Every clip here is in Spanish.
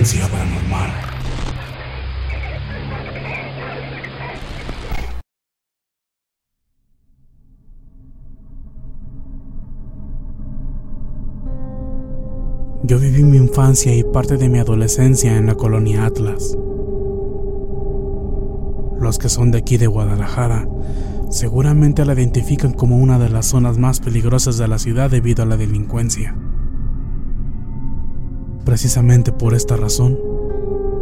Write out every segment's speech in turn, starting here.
Paranormal. Yo viví mi infancia y parte de mi adolescencia en la colonia Atlas. Los que son de aquí de Guadalajara seguramente la identifican como una de las zonas más peligrosas de la ciudad debido a la delincuencia. Precisamente por esta razón,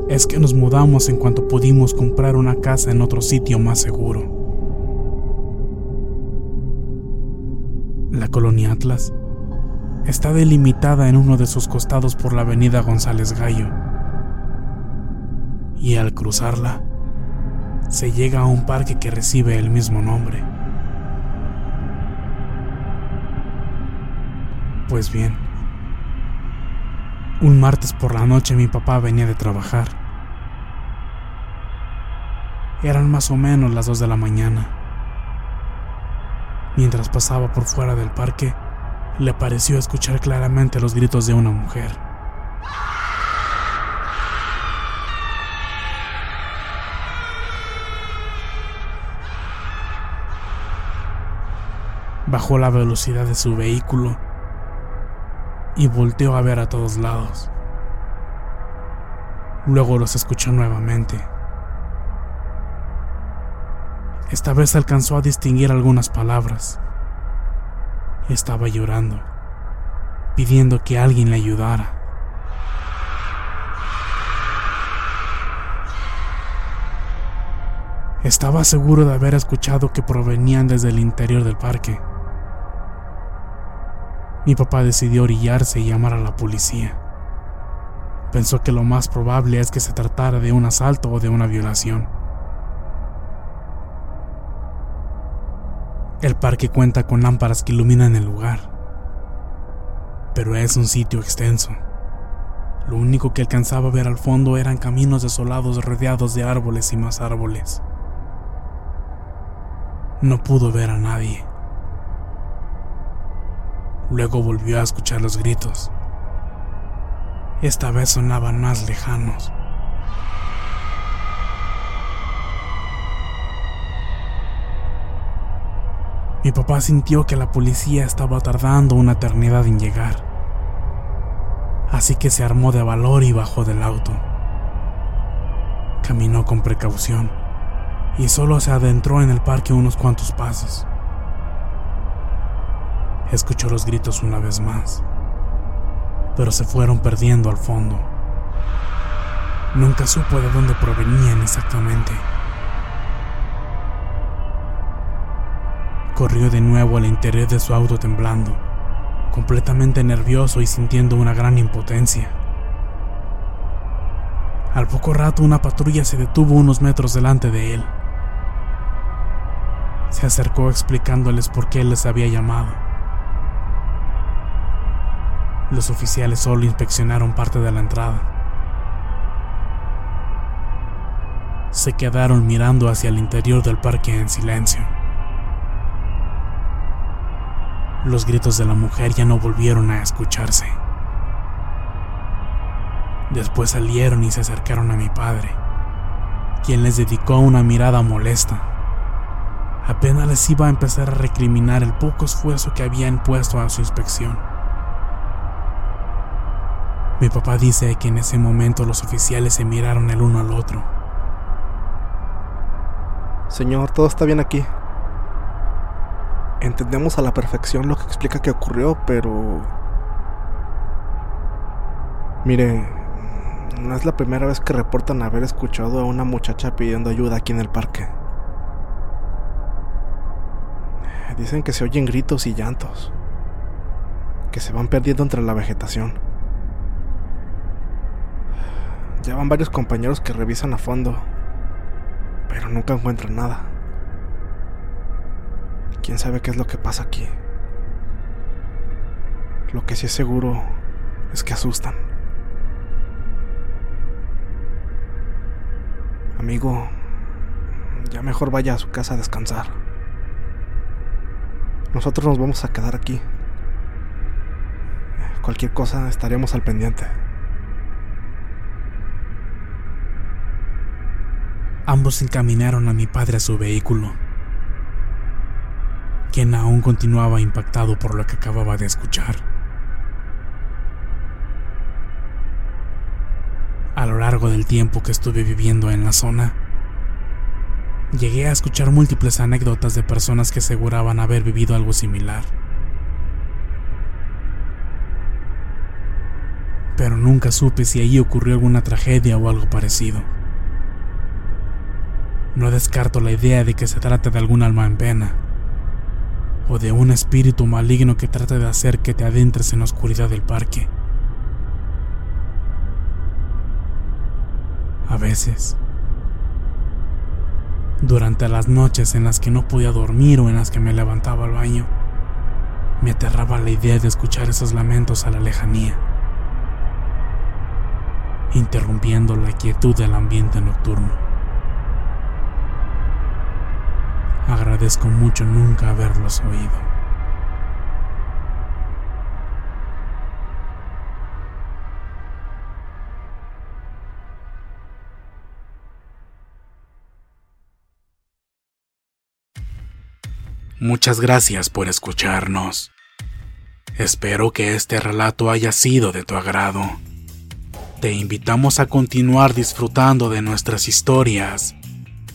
es que nos mudamos en cuanto pudimos comprar una casa en otro sitio más seguro. La colonia Atlas está delimitada en uno de sus costados por la avenida González Gallo. Y al cruzarla, se llega a un parque que recibe el mismo nombre. Pues bien, un martes por la noche mi papá venía de trabajar. Eran más o menos las dos de la mañana. Mientras pasaba por fuera del parque, le pareció escuchar claramente los gritos de una mujer. Bajó la velocidad de su vehículo y volteó a ver a todos lados. Luego los escuchó nuevamente. Esta vez alcanzó a distinguir algunas palabras. Estaba llorando, pidiendo que alguien le ayudara. Estaba seguro de haber escuchado que provenían desde el interior del parque. Mi papá decidió orillarse y llamar a la policía. Pensó que lo más probable es que se tratara de un asalto o de una violación. El parque cuenta con lámparas que iluminan el lugar, pero es un sitio extenso. Lo único que alcanzaba a ver al fondo eran caminos desolados rodeados de árboles y más árboles. No pudo ver a nadie. Luego volvió a escuchar los gritos. Esta vez sonaban más lejanos. Mi papá sintió que la policía estaba tardando una eternidad en llegar. Así que se armó de valor y bajó del auto. Caminó con precaución y solo se adentró en el parque unos cuantos pasos. Escuchó los gritos una vez más, pero se fueron perdiendo al fondo. Nunca supo de dónde provenían exactamente. Corrió de nuevo al interior de su auto temblando, completamente nervioso y sintiendo una gran impotencia. Al poco rato una patrulla se detuvo unos metros delante de él. Se acercó explicándoles por qué les había llamado. Los oficiales solo inspeccionaron parte de la entrada. Se quedaron mirando hacia el interior del parque en silencio. Los gritos de la mujer ya no volvieron a escucharse. Después salieron y se acercaron a mi padre, quien les dedicó una mirada molesta. Apenas les iba a empezar a recriminar el poco esfuerzo que habían puesto a su inspección. Mi papá dice que en ese momento los oficiales se miraron el uno al otro. Señor, todo está bien aquí. Entendemos a la perfección lo que explica que ocurrió, pero... Mire, no es la primera vez que reportan haber escuchado a una muchacha pidiendo ayuda aquí en el parque. Dicen que se oyen gritos y llantos, que se van perdiendo entre la vegetación. Ya van varios compañeros que revisan a fondo, pero nunca encuentran nada. ¿Quién sabe qué es lo que pasa aquí? Lo que sí es seguro es que asustan. Amigo, ya mejor vaya a su casa a descansar. Nosotros nos vamos a quedar aquí. Cualquier cosa estaríamos al pendiente. Ambos encaminaron a mi padre a su vehículo, quien aún continuaba impactado por lo que acababa de escuchar. A lo largo del tiempo que estuve viviendo en la zona, llegué a escuchar múltiples anécdotas de personas que aseguraban haber vivido algo similar. Pero nunca supe si allí ocurrió alguna tragedia o algo parecido. No descarto la idea de que se trate de algún alma en pena, o de un espíritu maligno que trate de hacer que te adentres en la oscuridad del parque. A veces, durante las noches en las que no podía dormir o en las que me levantaba al baño, me aterraba la idea de escuchar esos lamentos a la lejanía, interrumpiendo la quietud del ambiente nocturno. Agradezco mucho nunca haberlos oído. Muchas gracias por escucharnos. Espero que este relato haya sido de tu agrado. Te invitamos a continuar disfrutando de nuestras historias